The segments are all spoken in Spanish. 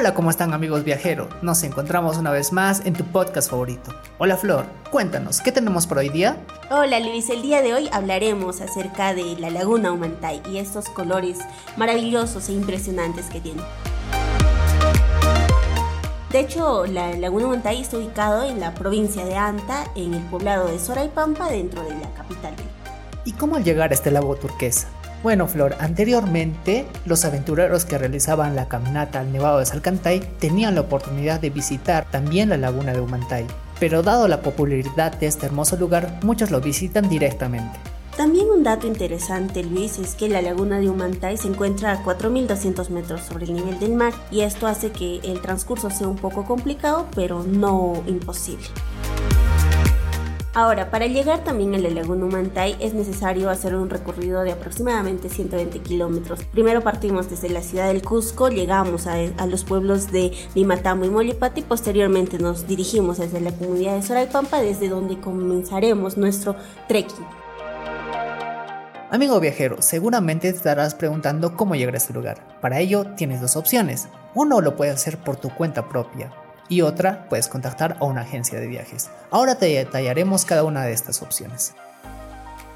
Hola, ¿cómo están amigos viajeros? Nos encontramos una vez más en tu podcast favorito. Hola Flor, cuéntanos, ¿qué tenemos por hoy día? Hola Luis, el día de hoy hablaremos acerca de la laguna Humantay y estos colores maravillosos e impresionantes que tiene. De hecho, la laguna Humantay está ubicado en la provincia de Anta, en el poblado de Soraipampa, dentro de la capital. ¿Y cómo al llegar a este lago turquesa? Bueno, Flor, anteriormente los aventureros que realizaban la caminata al Nevado de Salcantay tenían la oportunidad de visitar también la laguna de Humantay, pero dado la popularidad de este hermoso lugar, muchos lo visitan directamente. También un dato interesante, Luis, es que la laguna de Humantay se encuentra a 4.200 metros sobre el nivel del mar y esto hace que el transcurso sea un poco complicado, pero no imposible. Ahora, para llegar también a la Laguna es necesario hacer un recorrido de aproximadamente 120 kilómetros. Primero partimos desde la ciudad del Cusco, llegamos a, los pueblos de Limatambo y Molipati posteriormente nos dirigimos desde la comunidad de Soraipampa, desde donde comenzaremos nuestro trekking. Amigo viajero, seguramente te estarás preguntando cómo llegar a este lugar. Para ello tienes dos opciones. Uno lo puedes hacer por tu cuenta propia, y otra puedes contactar a una agencia de viajes. Ahora te detallaremos cada una de estas opciones.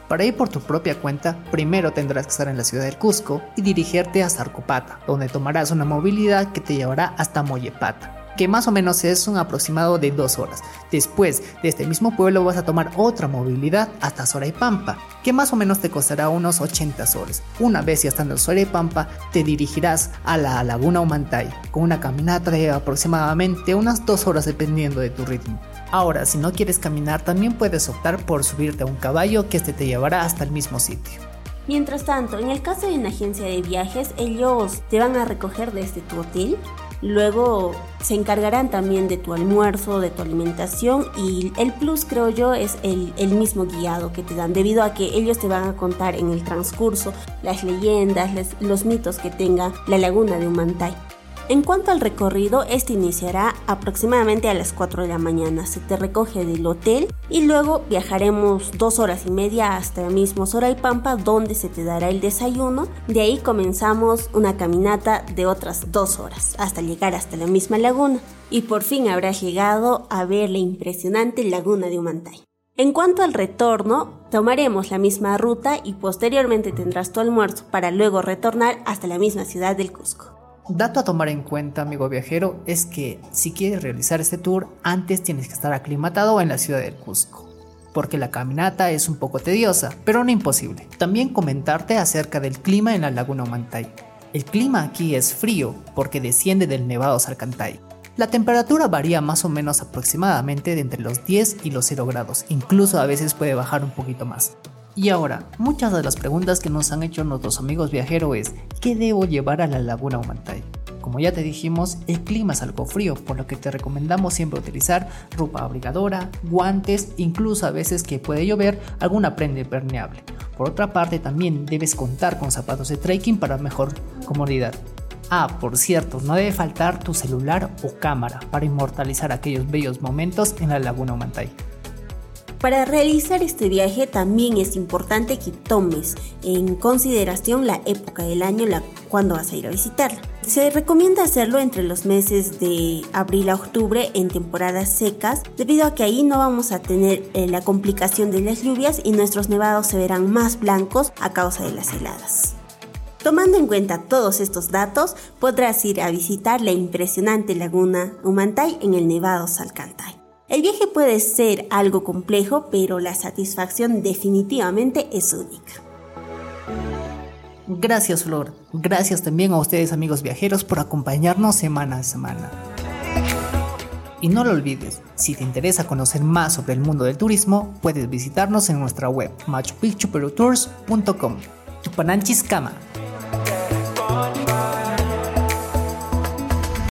Para ir por tu propia cuenta, primero tendrás que estar en la ciudad del Cusco y dirigirte a Zarcopata, donde tomarás una movilidad que te llevará hasta Mollepata que más o menos es un aproximado de dos horas. Después de este mismo pueblo vas a tomar otra movilidad hasta Soraipampa, que más o menos te costará unos 80 soles. Una vez ya estando en Soraipampa, te dirigirás a la Laguna Humantay, con una caminata de aproximadamente unas dos horas dependiendo de tu ritmo. Ahora, si no quieres caminar, también puedes optar por subirte a un caballo que este te llevará hasta el mismo sitio. Mientras tanto, en el caso de una agencia de viajes, ellos te van a recoger desde tu hotel Luego se encargarán también de tu almuerzo, de tu alimentación y el plus creo yo es el, mismo guiado que te dan debido a que ellos te van a contar en el transcurso las leyendas, los mitos que tenga la laguna de Humantay. En cuanto al recorrido, este iniciará aproximadamente a las 4 de la mañana. Se te recoge del hotel y luego viajaremos dos horas y media hasta el mismo Pampa donde se te dará el desayuno. De ahí comenzamos una caminata de otras dos horas hasta llegar hasta la misma laguna y por fin habrás llegado a ver la impresionante laguna de Humantay. En cuanto al retorno, tomaremos la misma ruta y posteriormente tendrás tu almuerzo para luego retornar hasta la misma ciudad del Cusco. Dato a tomar en cuenta, amigo viajero, es que si quieres realizar este tour, antes tienes que estar aclimatado en la ciudad del Cusco, porque la caminata es un poco tediosa, pero no imposible. También comentarte acerca del clima en la laguna Humantay. El clima aquí es frío porque desciende del Nevado Salcantay. La temperatura varía más o menos aproximadamente de entre los 10 y los 0 grados, incluso a veces puede bajar un poquito más. Y ahora, muchas de las preguntas que nos han hecho nuestros amigos viajeros es, ¿qué debo llevar a la laguna Humantay? Como ya te dijimos, el clima es algo frío, por lo que te recomendamos siempre utilizar ropa abrigadora, guantes, incluso a veces que puede llover, alguna prenda impermeable. Por otra parte, también debes contar con zapatos de trekking para mejor comodidad. Ah, por cierto, no debe faltar tu celular o cámara para inmortalizar aquellos bellos momentos en la laguna Humantay. Para realizar este viaje también es importante que tomes en consideración la época del año cuando vas a ir a visitarla. Se recomienda hacerlo entre los meses de abril a octubre en temporadas secas, debido a que ahí no vamos a tener eh, la complicación de las lluvias y nuestros nevados se verán más blancos a causa de las heladas. Tomando en cuenta todos estos datos, podrás ir a visitar la impresionante laguna Humantay en el Nevado Salcantay. El viaje puede ser algo complejo, pero la satisfacción definitivamente es única. Gracias Flor, gracias también a ustedes amigos viajeros por acompañarnos semana a semana. Y no lo olvides, si te interesa conocer más sobre el mundo del turismo, puedes visitarnos en nuestra web machupicchuperutours.com. Tupananchis Kama.